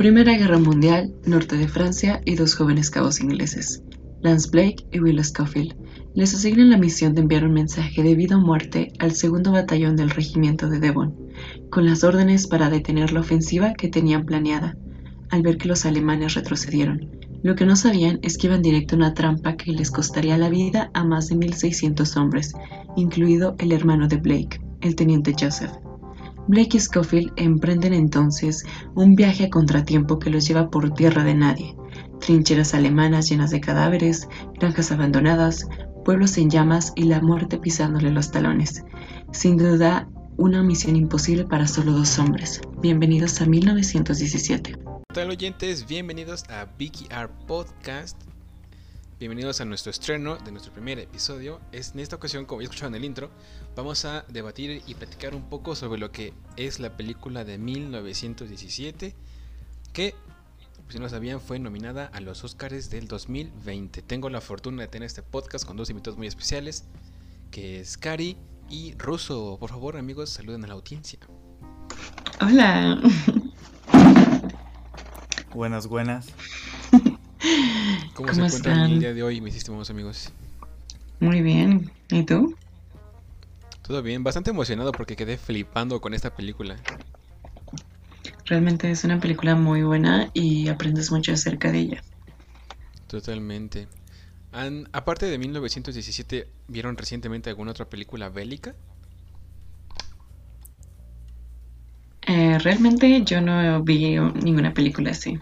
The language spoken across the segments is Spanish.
Primera Guerra Mundial, norte de Francia y dos jóvenes cabos ingleses, Lance Blake y Will Scofield, les asignan la misión de enviar un mensaje de vida o muerte al segundo batallón del regimiento de Devon, con las órdenes para detener la ofensiva que tenían planeada, al ver que los alemanes retrocedieron. Lo que no sabían es que iban directo a una trampa que les costaría la vida a más de 1.600 hombres, incluido el hermano de Blake, el teniente Joseph. Blake y Scofield emprenden entonces un viaje a contratiempo que los lleva por tierra de nadie. Trincheras alemanas llenas de cadáveres, granjas abandonadas, pueblos en llamas y la muerte pisándole los talones. Sin duda, una misión imposible para solo dos hombres. Bienvenidos a 1917. Hola oyentes? Bienvenidos a Vicky R Podcast. Bienvenidos a nuestro estreno de nuestro primer episodio. Es, en esta ocasión, como ya escucharon en el intro, vamos a debatir y platicar un poco sobre lo que es la película de 1917, que, si no lo sabían, fue nominada a los Oscars del 2020. Tengo la fortuna de tener este podcast con dos invitados muy especiales, que es Cari y Russo. Por favor, amigos, saluden a la audiencia. Hola. Buenas, buenas. ¿Cómo, se encuentran el día de hoy, mis estimados amigos? Muy bien. ¿Y tú? Todo bien, bastante emocionado porque quedé flipando con esta película. Realmente es una película muy buena y aprendes mucho acerca de ella. Totalmente. aparte de 1917, ¿vieron recientemente alguna otra película bélica? Eh, realmente yo no vi ninguna película así.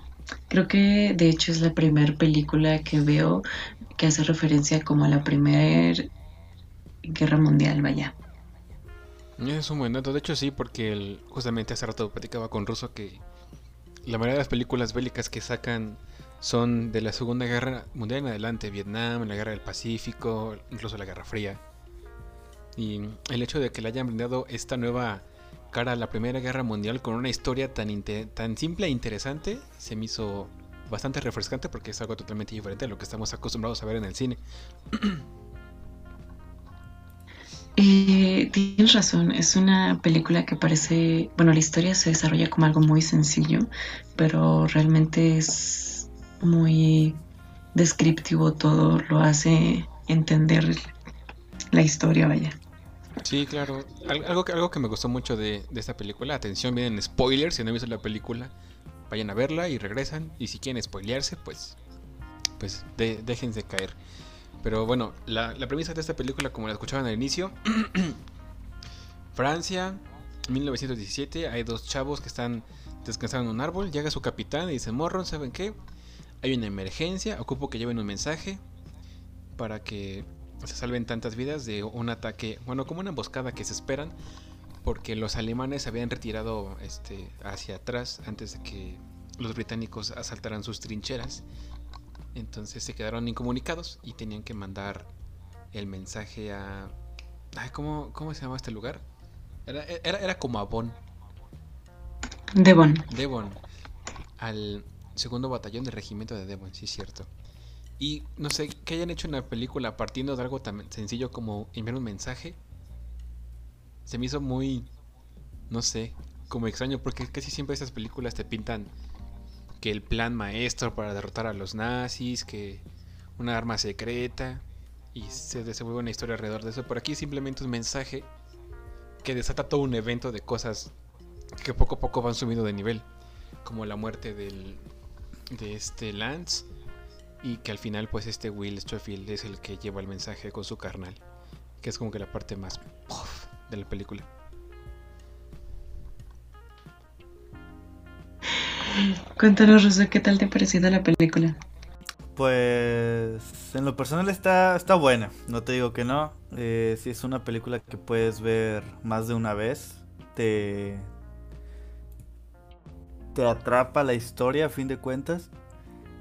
Creo que de hecho es la primera película que veo que hace referencia como a la Primera Guerra Mundial, vaya. Es un buen dato, de hecho sí, porque justamente hace rato platicaba con Russo que la mayoría de las películas bélicas que sacan son de la Segunda Guerra Mundial en adelante, Vietnam, la Guerra del Pacífico, incluso la Guerra Fría. Y el hecho de que le hayan brindado esta nueva cara a la Primera Guerra Mundial con una historia tan, tan simple e interesante se me hizo bastante refrescante porque es algo totalmente diferente a lo que estamos acostumbrados a ver en el cine. Eh, tienes razón, es una película que parece, bueno, la historia se desarrolla como algo muy sencillo, pero realmente es muy descriptivo todo, lo hace entender la historia, vaya. Sí, claro. Algo que, algo que me gustó mucho de, esta película, atención, vienen spoilers, si no han visto la película, vayan a verla y regresan. Y si quieren spoilearse, pues, pues déjense caer. Pero bueno, la, premisa de esta película, como la escuchaban al inicio, Francia, 1917, hay dos chavos que están descansando en un árbol, llega su capitán y dice, morron, ¿saben qué? Hay una emergencia, ocupo que lleven un mensaje para que se salven tantas vidas de un ataque, bueno, como una emboscada que se esperan, porque los alemanes habían retirado este, hacia atrás antes de que los británicos asaltaran sus trincheras. Entonces se quedaron incomunicados y tenían que mandar el mensaje a... ¿cómo, ¿Cómo se llama este lugar? Era, era, era como a Bonn. Devon. Devon. Al segundo batallón del regimiento de Devon, sí es cierto. Y no sé, que hayan hecho una película partiendo de algo tan sencillo como enviar un mensaje. Se me hizo muy, no sé, como extraño, porque casi siempre estas películas te pintan que el plan maestro para derrotar a los nazis, que una arma secreta, y se desenvuelve una historia alrededor de eso. Por aquí simplemente un mensaje que desata todo un evento de cosas que poco a poco van subiendo de nivel, como la muerte del, de este Lance y que al final pues este Will Schofield es el que lleva el mensaje con su carnal, que es como que la parte más de la película. Cuéntanos, Rosa, ¿qué tal te ha parecido la película? Pues en lo personal está, está buena, no te digo que no. Eh, si es una película que puedes ver más de una vez, te, te atrapa la historia a fin de cuentas.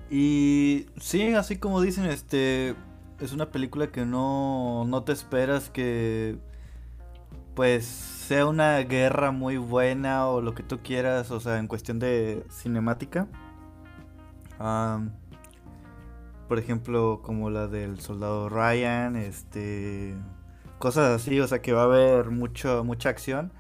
Y sí, así como dicen, este es una película que no, no te esperas que pues sea una guerra muy buena o lo que tú quieras, o sea, en cuestión de cinemática. por ejemplo, como la del soldado Ryan, este cosas así, o sea, que va a haber mucho mucha acción,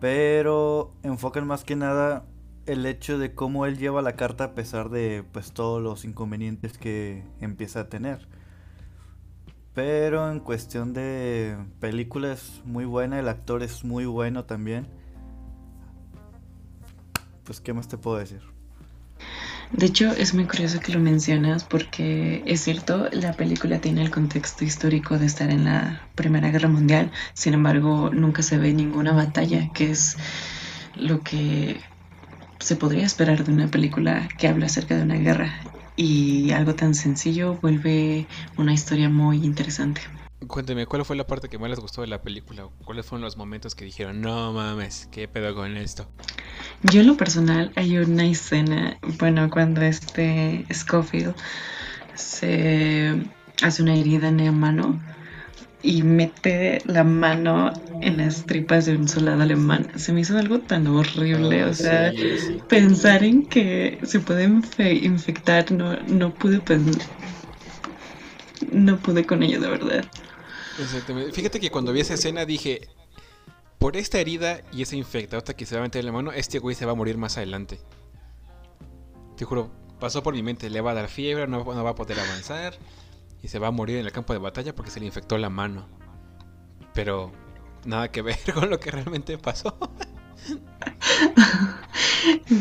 pero enfocan más que nada el hecho de cómo él lleva la carta a pesar de pues todos los inconvenientes que empieza a tener. Pero en cuestión de película es muy buena, el actor es muy bueno también. Pues qué más te puedo decir. De hecho, es muy curioso que lo mencionas porque es cierto, la película tiene el contexto histórico de estar en la Primera Guerra Mundial, sin embargo, nunca se ve ninguna batalla, que es lo que se podría esperar de una película que habla acerca de una guerra. Y algo tan sencillo vuelve una historia muy interesante. Cuénteme, ¿cuál fue la parte que más les gustó de la película? ¿Cuáles fueron los momentos que dijeron, no mames, qué pedo con esto? Yo en lo personal hay una escena, bueno, cuando este Scofield se hace una herida en la mano y mete la mano en las tripas de un soldado alemán. Se me hizo algo tan horrible, o sea, pensar en que se puede infectar, no, no pude no pude con ello de verdad. Exactamente. Fíjate que cuando vi esa escena dije, por esta herida y esa infectada que se va a meter en la mano, este güey se va a morir más adelante. Te juro, pasó por mi mente, le va a dar fiebre, no, va a poder avanzar y se va a morir en el campo de batalla porque se le infectó la mano. Pero nada que ver con lo que realmente pasó.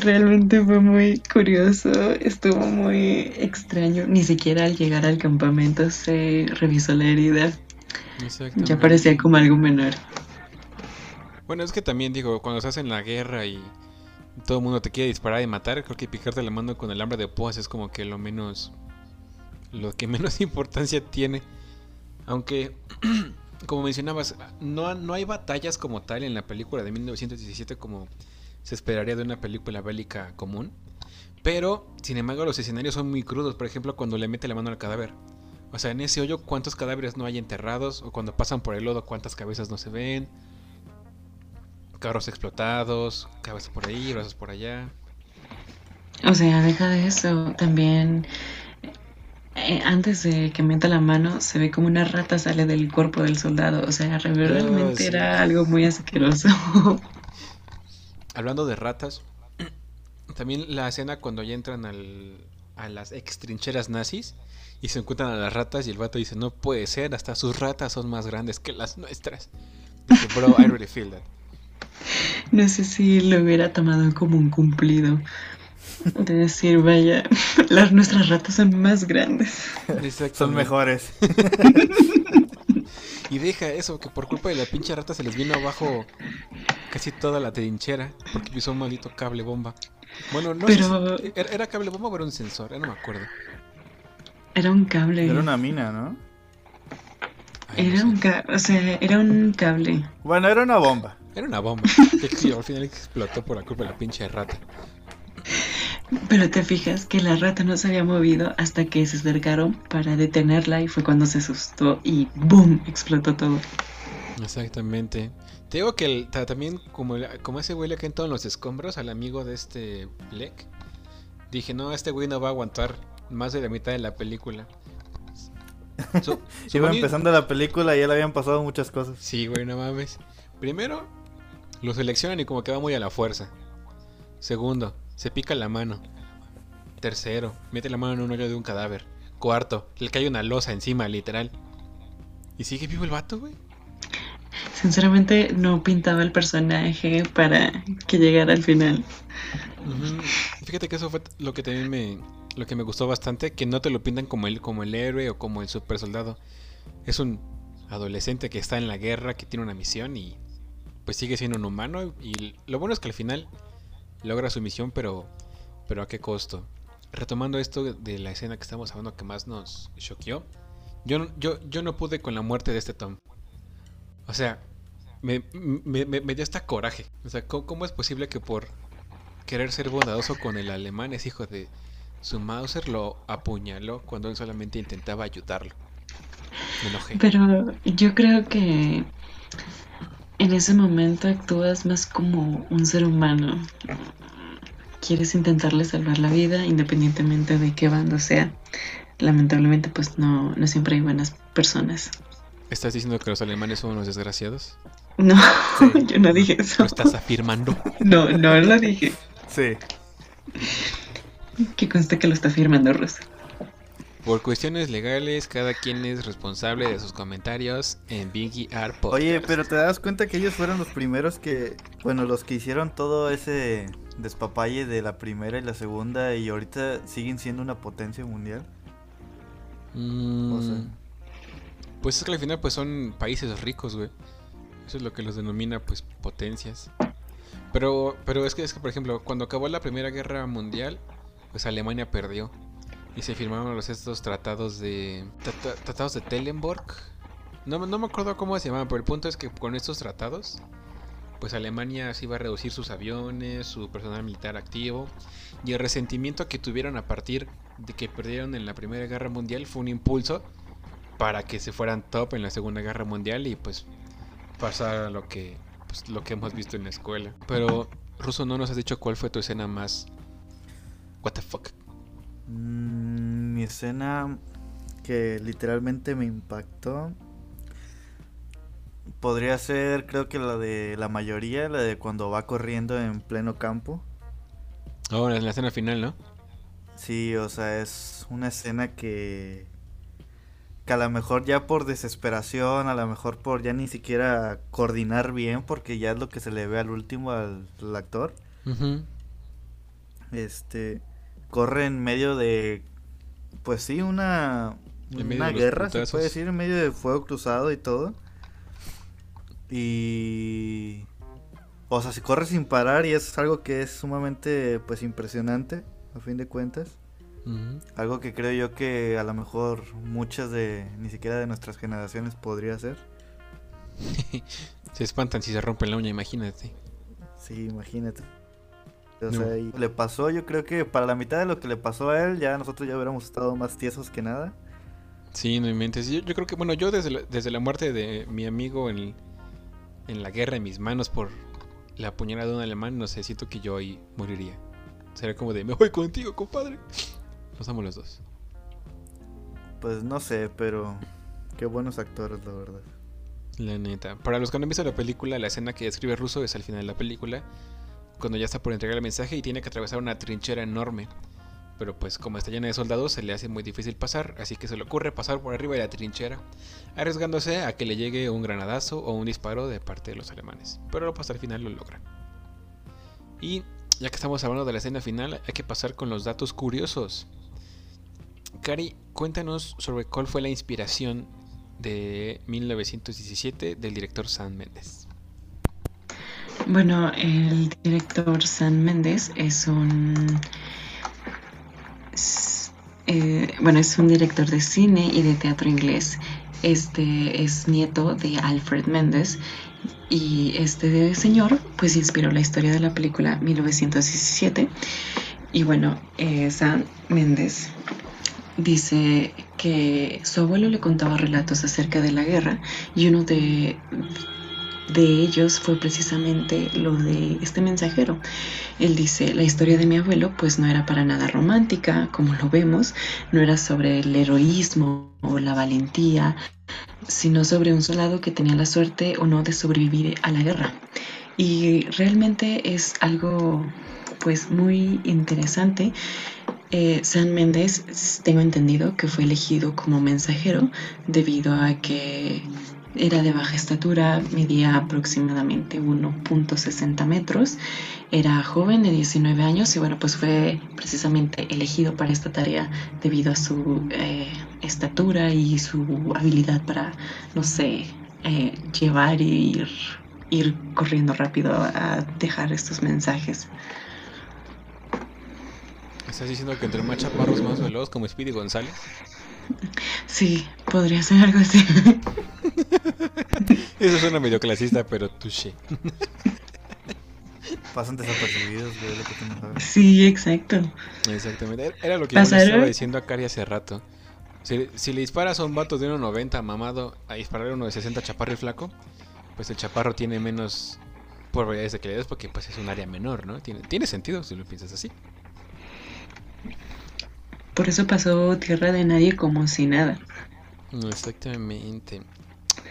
Realmente fue muy curioso, estuvo muy extraño. Ni siquiera al llegar al campamento se revisó la herida. Ya parecía como algo menor. Bueno, es que también digo, cuando estás en la guerra y todo el mundo te quiere disparar y matar, creo que picarte la mano con el hambre de púas es como que lo menos. Lo que menos importancia tiene. Aunque, como mencionabas, no, no hay batallas como tal en la película de 1917 como se esperaría de una película bélica común. Pero, sin embargo, los escenarios son muy crudos. Por ejemplo, cuando le mete la mano al cadáver. O sea, en ese hoyo, ¿cuántos cadáveres no hay enterrados? O cuando pasan por el lodo, ¿cuántas cabezas no se ven? Carros explotados, cabezas por ahí, brazos por allá. O sea, deja de eso. También, eh, antes de que meta la mano, se ve como una rata sale del cuerpo del soldado. O sea, realmente era algo muy asqueroso. Hablando de ratas, también la escena cuando ya entran al, a las extrincheras nazis y se encuentran a las ratas y el vato dice, no puede ser, hasta sus ratas son más grandes que las nuestras. bro, I really feel that. No sé si lo hubiera tomado como un cumplido. De decir, vaya, las nuestras ratas son más grandes. Son mejores. y deja eso, que por culpa de la pinche rata se les vino abajo casi toda la trinchera porque pisó un maldito cable bomba. Bueno, no Pero... sé ¿era, cable bomba o era un sensor? Ya no me acuerdo. Era un cable. Era una mina, ¿no? era un cable, o sea, era un cable. Bueno, era una bomba. Era una bomba. que al final explotó por la culpa de la pinche rata. Pero te fijas que la rata no se había movido hasta que se acercaron para detenerla y fue cuando se asustó y ¡boom! explotó todo. Exactamente. Te digo que también como, como ese güey le caen todos los escombros al amigo de este Black, dije, no, este güey no va a aguantar más de la mitad de la película. Iba empezando la película y ya le habían pasado muchas cosas. Sí, güey, no mames. Primero, lo seleccionan y como que va muy a la fuerza. Segundo, se pica la mano. Tercero, mete la mano en un hoyo de un cadáver. Cuarto, le cae una losa encima, literal. ¿Y sigue vivo el vato, güey? Sinceramente no pintaba el personaje para que llegara al final. Fíjate que eso fue lo que también me, lo que me gustó bastante, que no te lo pintan como el, como el héroe o como el super soldado. Es un adolescente que está en la guerra, que tiene una misión y pues sigue siendo un humano. Y lo bueno es que al final logra su misión, pero, pero a qué costo. Retomando esto de la escena que estamos hablando que más nos choqueó, yo, yo, yo no pude con la muerte de este Tom. O sea, me, me, me, dio hasta coraje. O sea, ¿cómo, es posible que por querer ser bondadoso con el alemán es hijo de su Mauser lo apuñaló cuando él solamente intentaba ayudarlo? Me enojé. Pero yo creo que en ese momento actúas más como un ser humano. Quieres intentarle salvar la vida independientemente de qué bando sea. Lamentablemente pues no, no siempre hay buenas personas. ¿Estás diciendo que los alemanes son unos desgraciados? No, yo no dije eso. ¿Lo estás afirmando? No, no lo dije. Sí. Que conste que lo está firmando Russo. Por cuestiones legales, cada quien es responsable de sus comentarios en Biggie Art Podcast. Oye, pero te das cuenta que ellos fueron los primeros que, bueno, los que hicieron todo ese despapalle de la primera y la segunda y ahorita siguen siendo una potencia mundial. Mm, O sea. Pues es que al final pues son países ricos, güey. Eso es lo que los denomina pues potencias. Pero, pero es que es que por ejemplo, cuando acabó la Primera Guerra Mundial, pues Alemania perdió. Y se firmaron los estos tratados de. trata- tratados de Telenborg. No, no me acuerdo cómo se llamaban, pero el punto es que con estos tratados, pues Alemania se iba a reducir sus aviones, su personal militar activo. Y el resentimiento que tuvieron a partir de que perdieron en la Primera Guerra Mundial fue un impulso para que se fueran top en la Segunda Guerra Mundial y pues pasar lo que pues, lo que hemos visto en la escuela. Pero Russo no nos has dicho cuál fue tu escena más what the fuck. Mm, mi escena que literalmente me impactó podría ser, creo que la de la mayoría, la de cuando va corriendo en pleno campo. Ahora en la escena final, ¿no? Sí, o sea, es una escena que que a lo mejor ya por desesperación, a lo mejor por ya ni siquiera coordinar bien, porque ya es lo que se le ve al último al, al actor. Este corre en medio de pues sí, una una guerra, se puede decir, en medio de fuego cruzado y todo. Y o sea, se corre sin parar y es algo que es sumamente pues impresionante a fin de cuentas. Algo que creo yo que a lo mejor muchas de ni siquiera de nuestras generaciones podría ser. Se espantan si se rompen la uña, imagínate. Sí, imagínate. O No. sea, y le pasó, yo creo que para la mitad de lo que le pasó a él, ya nosotros ya hubiéramos estado más tiesos que nada. Sí, no inventes. Yo, yo creo que, bueno, yo desde la, desde la muerte de mi amigo en, en la guerra en mis manos por la puñalada de un alemán, no sé, siento que yo ahí moriría. Sería como de, me voy contigo, compadre. Nos amo los dos. Pues no sé, pero qué buenos actores, la verdad. La neta. Para los que no han visto la película, la escena que describe Russo es al final de la película, cuando ya está por entregar el mensaje y tiene que atravesar una trinchera enorme. Pero pues como está llena de soldados, se le hace muy difícil pasar, así que se le ocurre pasar por arriba de la trinchera, arriesgándose a que le llegue un granadazo o un disparo de parte de los alemanes. Pero pues al final lo logra. Y ya que estamos hablando de la escena final, hay que pasar con los datos curiosos. Cari, cuéntanos sobre cuál fue la inspiración de 1917 del director Sam Mendes. Bueno, el director Sam Mendes es un. eh, bueno, es un director de cine y de teatro inglés. Este es nieto de Alfred Mendes. Y este señor, pues, inspiró la historia de la película 1917. Y bueno, eh, Sam Mendes dice que su abuelo le contaba relatos acerca de la guerra y uno de, de ellos fue precisamente lo de este mensajero. Él dice, la historia de mi abuelo pues no era para nada romántica, como lo vemos, no era sobre el heroísmo o la valentía, sino sobre un soldado que tenía la suerte o no de sobrevivir a la guerra. Y realmente es algo pues muy interesante. Eh, San Méndez, tengo entendido que fue elegido como mensajero debido a que era de baja estatura, medía aproximadamente 1.60 metros, era joven de 19 años y bueno, pues fue precisamente elegido para esta tarea debido a su eh, estatura y su habilidad para, no sé, eh, llevar y ir, ir corriendo rápido a dejar estos mensajes. ¿Estás diciendo que entre más chaparros más veloz como Speedy González? Sí, podría ser algo así. Eso suena medio clasista, pero touché. Pasan desapercibidos, güey, lo que tú no sabes. Sí, exacto. Exactamente. Era- lo que yo le estaba diciendo a Cari hace rato. Si, si le disparas a un vato de 1.90 mamado a dispararle a uno de 60 chaparro y flaco, pues el chaparro tiene menos probabilidades de que le des porque pues es un área menor, ¿no? Tiene, tiene sentido si lo piensas así. Por eso pasó Tierra de Nadie como si nada. No, Exactamente.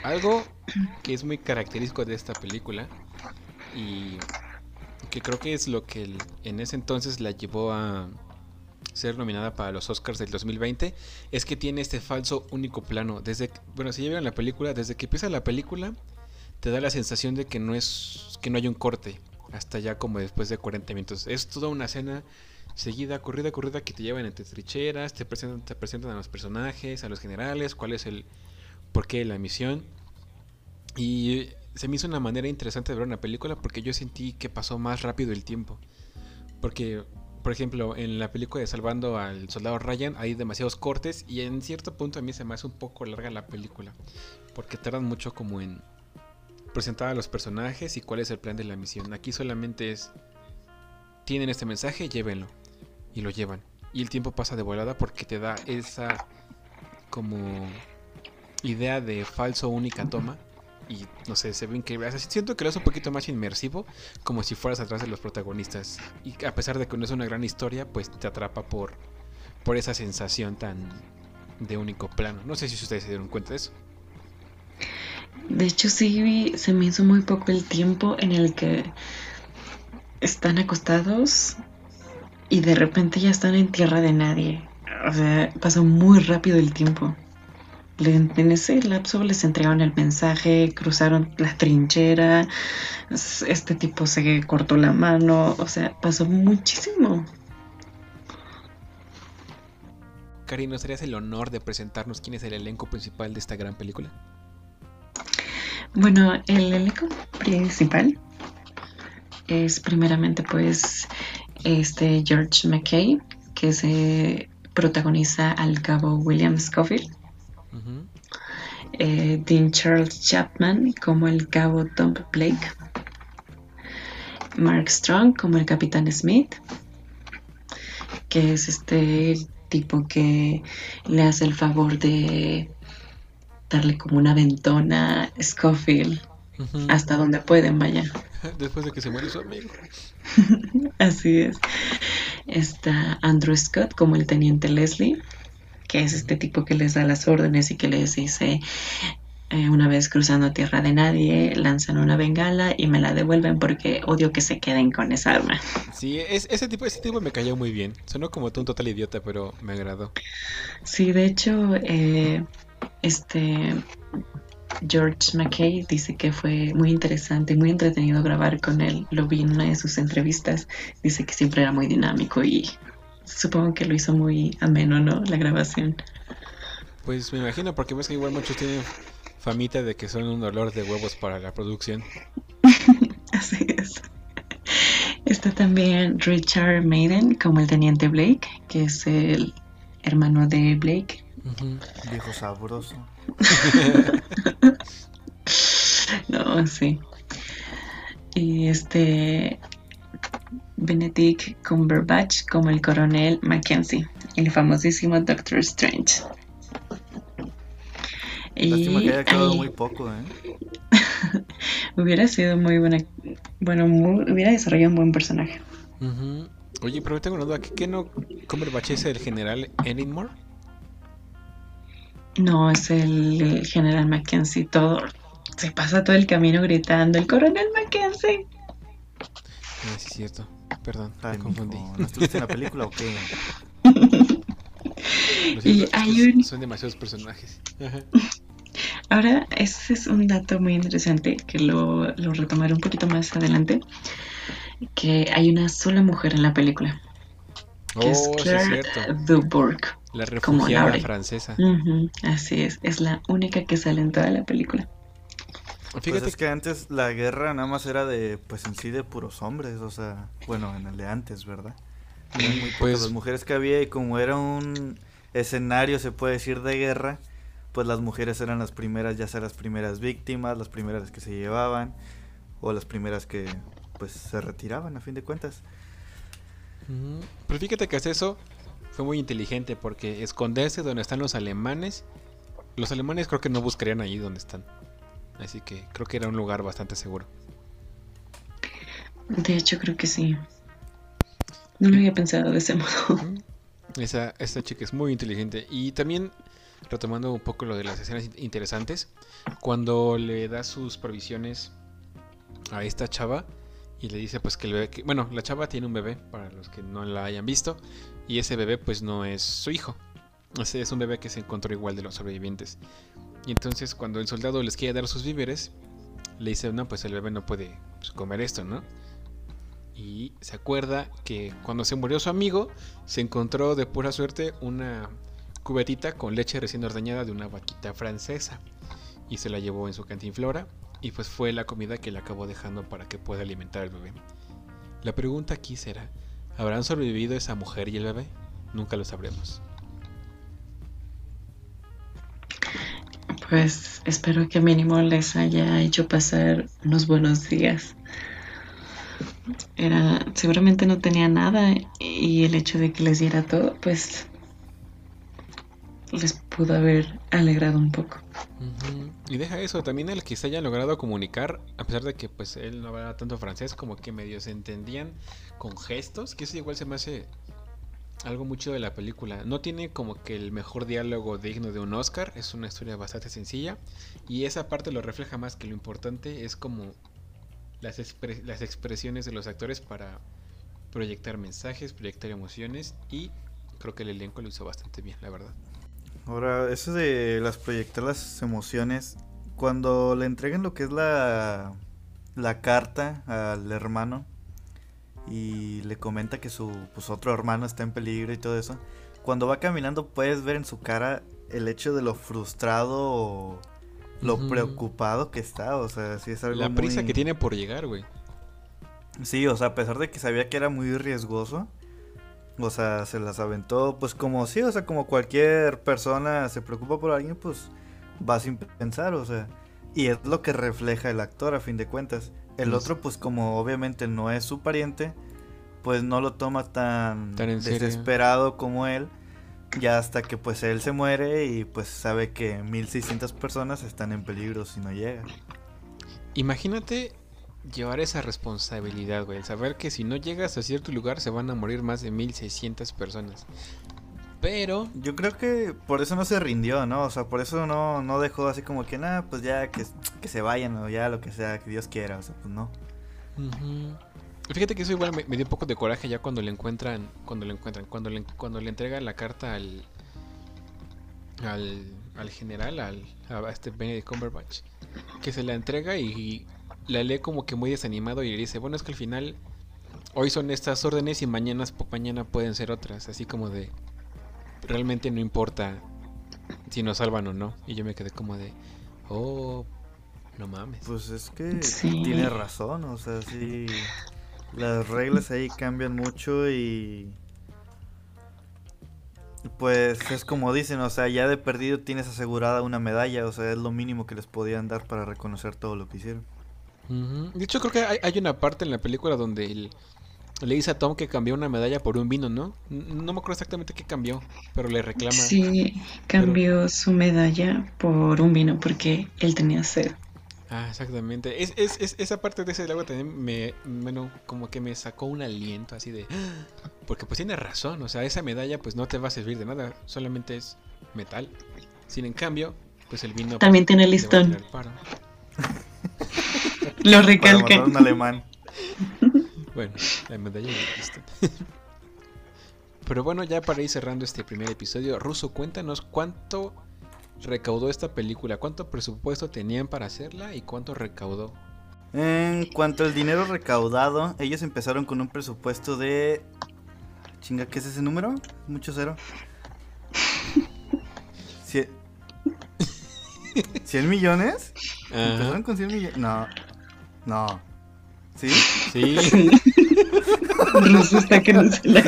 Algo que es muy característico de esta película y que creo que es lo que en ese entonces la llevó a ser nominada para los Oscars del 2020, es que tiene este falso único plano. Desde, bueno, si ya la película, desde que empieza la película, te da la sensación de que no es, que no hay un corte, hasta ya como después de 40 minutos. Es toda una escena seguida, corrida, corrida, que te llevan entre trincheras, te presentan, te presentan a los personajes, a los generales, cuál es el porqué la misión. Y se me hizo una manera interesante de ver una película porque yo sentí que pasó más rápido el tiempo. Porque, por ejemplo, en la película de Salvando al Soldado Ryan hay demasiados cortes y en cierto punto a mí se me hace un poco larga la película. Porque tardan mucho como en presentar a los personajes y cuál es el plan de la misión. Aquí solamente es, tienen este mensaje, llévenlo. Y lo llevan. Y el tiempo pasa de volada porque te da esa como idea de falso única toma y no sé, se ve increíble. siento que lo hace un poquito más inmersivo, como si fueras atrás de los protagonistas. Y a pesar de que no es una gran historia, pues te atrapa por, por esa sensación tan de único plano. No sé si ustedes se dieron cuenta de eso. De hecho, sí, se me hizo muy poco el tiempo en el que están acostados y de repente ya están en tierra de nadie. O sea, pasó muy rápido el tiempo en ese lapso les entregaron el mensaje, cruzaron la trinchera, este tipo se cortó la mano, o sea, pasó muchísimo. Cari, ¿nos harías el honor de presentarnos quién es el elenco principal de esta gran película? Bueno, el elenco principal es primeramente pues este George McKay, que se protagoniza al cabo William Scofield eh, Dean Charles Chapman como el cabo Tom Blake, Mark Strong como el capitán Smith, que es este tipo que le hace el favor de darle como una ventona a Scofield hasta donde pueden, vaya. Después de que se muere su amigo. Así es. Está Andrew Scott como el teniente Leslie que es este tipo que les da las órdenes y que les dice, eh, una vez cruzando tierra de nadie, lanzan una bengala y me la devuelven porque odio que se queden con esa arma. Sí, es, ese, tipo, ese tipo me cayó muy bien. Sonó como tú un total idiota, pero me agradó. Sí, de hecho, eh, este George McKay dice que fue muy interesante y muy entretenido grabar con él. Lo vi en una de sus entrevistas. Dice que siempre era muy dinámico y supongo que lo hizo muy ameno, ¿no? La grabación. Pues me imagino, porque ves que igual muchos tienen famita de que son un dolor de huevos para la producción. Así es. Está también Richard Maiden como el teniente Blake, que es el hermano de Blake. Viejo sabroso. no, sí. Y este Benedict Cumberbatch como el coronel Mackenzie, el famosísimo Doctor Strange. Lástima que haya quedado muy poco, ¿eh? hubiera sido muy buena. Bueno, hubiera desarrollado un buen personaje. Oye, pero tengo una duda. ¿Qué, no Cumberbatch es el general Enigmore? No, es el, general Mackenzie. Todo, se pasa todo el camino gritando: ¡El coronel Mackenzie! Ah, sí, es cierto. Perdón, me confundí. ¿No estuviste en la película o qué? y hay Son demasiados personajes. Ahora, ese es un dato muy interesante que lo, lo retomaré un poquito más adelante. Que hay una sola mujer en la película. Que es oh, Claire Dubourg. La refugiada francesa. así es, es la única que sale en toda la película. Fíjate pues es que antes la guerra nada más era de, pues en sí, de puros hombres, o sea, bueno, en el de antes, ¿verdad? Eran muy pues, las mujeres que había y como era un escenario, se puede decir, de guerra, pues las mujeres eran las primeras, ya sea las primeras víctimas, las primeras que se llevaban, o las primeras que, pues, se retiraban, a fin de cuentas. Pero fíjate que eso fue muy inteligente porque esconderse donde están los alemanes, los alemanes creo que no buscarían allí donde están. Así que creo que era un lugar bastante seguro. De hecho, creo que sí. No lo había pensado de ese modo. Esa, esta chica es muy inteligente. Y también, retomando un poco lo de las escenas interesantes, cuando le da sus provisiones a esta chava y le dice pues que el bebé, que, bueno, la chava tiene un bebé, para los que no la hayan visto, y ese bebé pues no es su hijo. Ese es un bebé que se encontró igual de los sobrevivientes. Y entonces cuando el soldado les quiere dar sus víveres, le dice, no, pues el bebé no puede pues, comer esto, ¿no? Y se acuerda que cuando se murió su amigo, se encontró de pura suerte una cubetita con leche recién ordeñada de una vaquita francesa. Y se la llevó en su cantinflora. Y pues fue la comida que le acabó dejando para que pueda alimentar al bebé. La pregunta aquí será, ¿habrán sobrevivido esa mujer y el bebé? Nunca lo sabremos. Pues espero que mínimo les haya hecho pasar unos buenos días. Era, seguramente no tenía nada y el hecho de que les diera todo, pues les pudo haber alegrado un poco. Y deja eso, también el que se haya logrado comunicar, a pesar de que pues él no hablaba tanto francés, como que medio se entendían con gestos, que eso igual se me hace algo mucho de la película. No tiene como que el mejor diálogo digno de un Oscar, es una historia bastante sencilla y esa parte lo refleja más que lo importante es como las, las expresiones de los actores para proyectar mensajes, proyectar emociones y creo que el elenco lo hizo bastante bien, la verdad. Ahora, eso de las proyectar las emociones, cuando le entregan lo que es la, la carta al hermano y le comenta que su pues, otro hermano está en peligro y todo eso, cuando va caminando puedes ver en su cara el hecho de lo frustrado o lo preocupado que está, o sea, sí es algo La prisa muy- que tiene por llegar, güey. Sí, o sea, a pesar de que sabía que era muy riesgoso, o sea, se las aventó, pues como sí, o sea, como cualquier persona se preocupa por alguien, pues va sin pensar, o sea, y es lo que refleja el actor a fin de cuentas. El Pues- otro, pues como obviamente no es su pariente, pues no lo toma tan, Tan serio. desesperado como él, ya hasta que pues él se muere y pues sabe que 1600 personas están en peligro si no llega. Imagínate llevar esa responsabilidad, güey. el Saber que si no llegas a cierto lugar se van a morir más de 1600 personas. Pero, Yo creo que por eso no se rindió, ¿no? O sea, por eso no, no dejó así como que, nada, pues ya que, que se vayan o ya lo que sea, que Dios quiera, o sea, pues no. fíjate que eso igual me, me dio un poco de coraje ya cuando le encuentran, cuando le encuentran, cuando le, cuando le entregan la carta al, al, al general, al, a este Benedict Cumberbatch, que se la entrega y la lee como que muy desanimado y le dice, bueno, es que al final hoy son estas órdenes y mañana, mañana pueden ser otras, así como de, realmente no importa si nos salvan o no. Y yo me quedé como de, oh, no mames. Pues es que Sí. tiene razón, o sea, sí. Las reglas ahí cambian mucho y. Pues es como dicen, o sea, ya de perdido tienes asegurada una medalla, o sea, es lo mínimo que les podían dar para reconocer todo lo que hicieron. De hecho, creo que hay, hay una parte en la película donde él le dice a Tom que cambió una medalla por un vino, ¿no? No me acuerdo exactamente qué cambió, pero le reclama. Sí, cambió su medalla por un vino porque él tenía sed. Ah, exactamente. Es, es, es- esa parte de ese diálogo también me, bueno, como que me sacó un aliento así de... Porque pues tiene razón, o sea, esa medalla pues no te va a servir de nada, solamente es metal. Sin en cambio, pues el vino... También tiene listón. Lo recalca. un alemán. Bueno, la medalla de Cristo. Pero bueno, ya para ir cerrando este primer episodio, Russo, cuéntanos cuánto recaudó esta película, cuánto presupuesto tenían para hacerla y cuánto recaudó. En cuanto al dinero recaudado, ellos empezaron con un presupuesto de. Chinga, ¿qué es ese número? Mucho cero. Cie- ¿100 millones? ¿Empezaron con 100 millones? No. No. ¿Sí? Sí, está que no se la.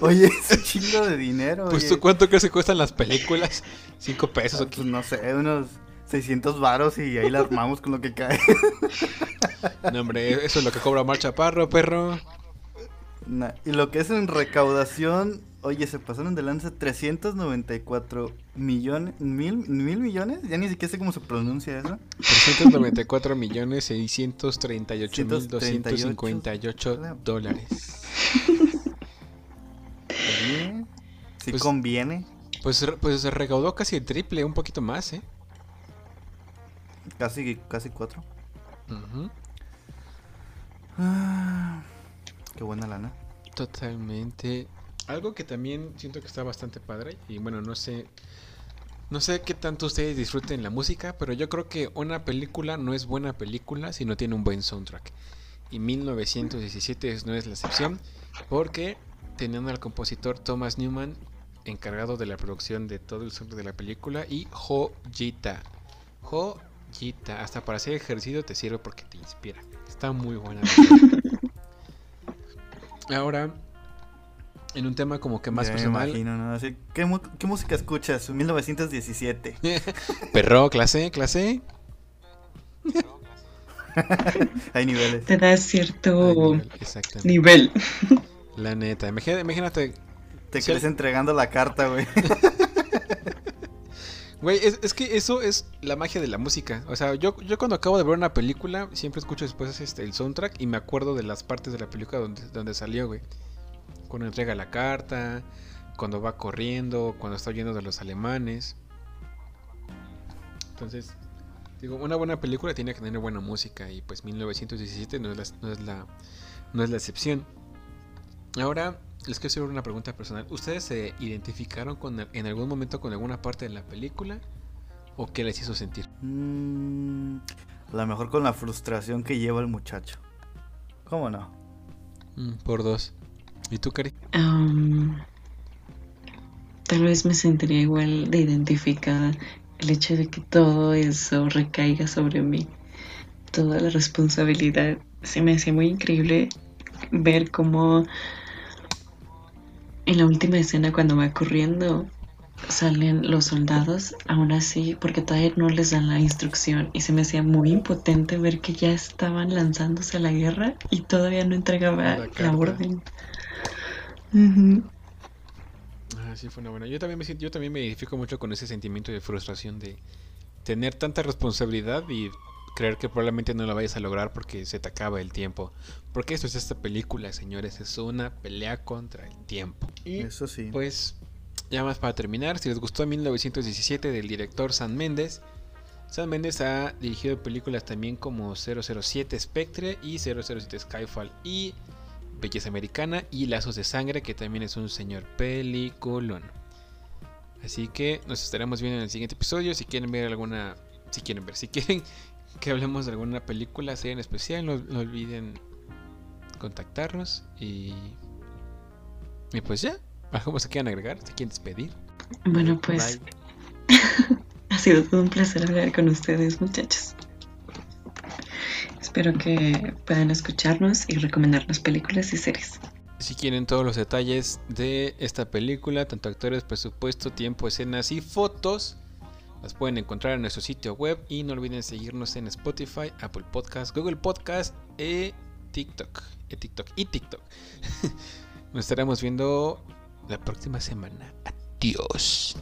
Oye, es un chingo de dinero. pues oye. tú cuánto crees que cuestan las películas? ¿Cinco pesos Ah, o qué? Pues no sé, unos 600 varos y ahí la armamos con lo que cae. No, hombre, eso es lo que cobra Mar Chaparro, perro. Nah, Y lo que es en recaudación, oye, se pasaron de lanza 394 millones, mil, mil millones, ya ni siquiera sé cómo se pronuncia eso. 394 millones 638 mil 258 dólares. Oye, sí Pues- conviene, Pues, pues se recaudó casi el triple, un poquito más, ¿eh? casi, casi cuatro. Ah, qué buena lana. Totalmente. Algo que también siento que está bastante padre. Y bueno, no sé. No sé qué tanto ustedes disfruten la música, pero yo creo que una película no es buena película si no tiene un buen soundtrack. Y 1917 no es la excepción, porque teniendo al compositor Thomas Newman encargado de la producción de todo el soundtrack de la película y joyita. Joyita. Hasta para hacer ejercicio te sirve porque te inspira. Está muy buena. Ahora, en un tema como que más Ya me personal. imagino, ¿no? Así, ¿qué, música escuchas? 1917. Perro, clase, clase. Hay niveles. Te da cierto nivel, Exactamente. nivel. La neta. Imagínate, imagínate Te Sí. crees entregando la carta, güey. Güey, es, es que eso es la magia de la música. O sea, yo, yo cuando acabo de ver una película, siempre escucho después este, el soundtrack y me acuerdo de las partes de la película donde, donde salió, güey. Cuando entrega la carta, cuando va corriendo, cuando está huyendo de los alemanes. Entonces, digo, una buena película tiene que tener buena música y pues 1917 no es la, no es la, no es la excepción. Ahora, les quiero hacer una pregunta personal. ¿Ustedes se identificaron con, en algún momento con alguna parte de la película? ¿O qué les hizo sentir? Mm, a lo mejor con la frustración que lleva el muchacho. ¿Cómo no? Mm, por dos. ¿Y tú, Cari? Am, tal vez me sentiría igual de identificada el hecho de que todo eso recaiga sobre mí. Toda la responsabilidad. Se me hacía muy increíble ver cómo en la última escena cuando va corriendo salen los soldados, aún así, porque todavía no les dan la instrucción y se me hacía muy impotente ver que ya estaban lanzándose a la guerra y todavía no entregaba La orden. Ah, sí, fue una buena. Yo también, me, siento- yo también me identifico mucho con ese sentimiento de frustración de tener tanta responsabilidad y creer que probablemente no la vayas a lograr porque se te acaba el tiempo. Porque esto es esta película, señores. Es una pelea contra el tiempo. Y Eso sí. Pues, ya más para terminar, si les gustó 1917 del director San Méndez, San Méndez ha dirigido películas también como 007 Spectre y 007 Skyfall y Belleza Americana y Lazos de Sangre, que también es un señor peliculón. Así que nos estaremos viendo en el siguiente episodio. Si quieren ver alguna, si quieren ver, si quieren que hablemos de alguna película, serie en especial, no, no olviden contactarnos y, y pues ya. ¿Algo se quieran agregar? ¿Se quieren despedir? Bueno, pues ha sido todo un placer hablar con ustedes, muchachos. Espero que puedan escucharnos y recomendarnos películas y series. Si quieren todos los detalles de esta película, tanto actores, presupuesto, tiempo, escenas y fotos, las pueden encontrar en nuestro sitio web y no olviden seguirnos en Spotify, Apple Podcast, Google Podcast e TikTok. E TikTok y TikTok. Nos estaremos viendo la próxima semana. Adiós.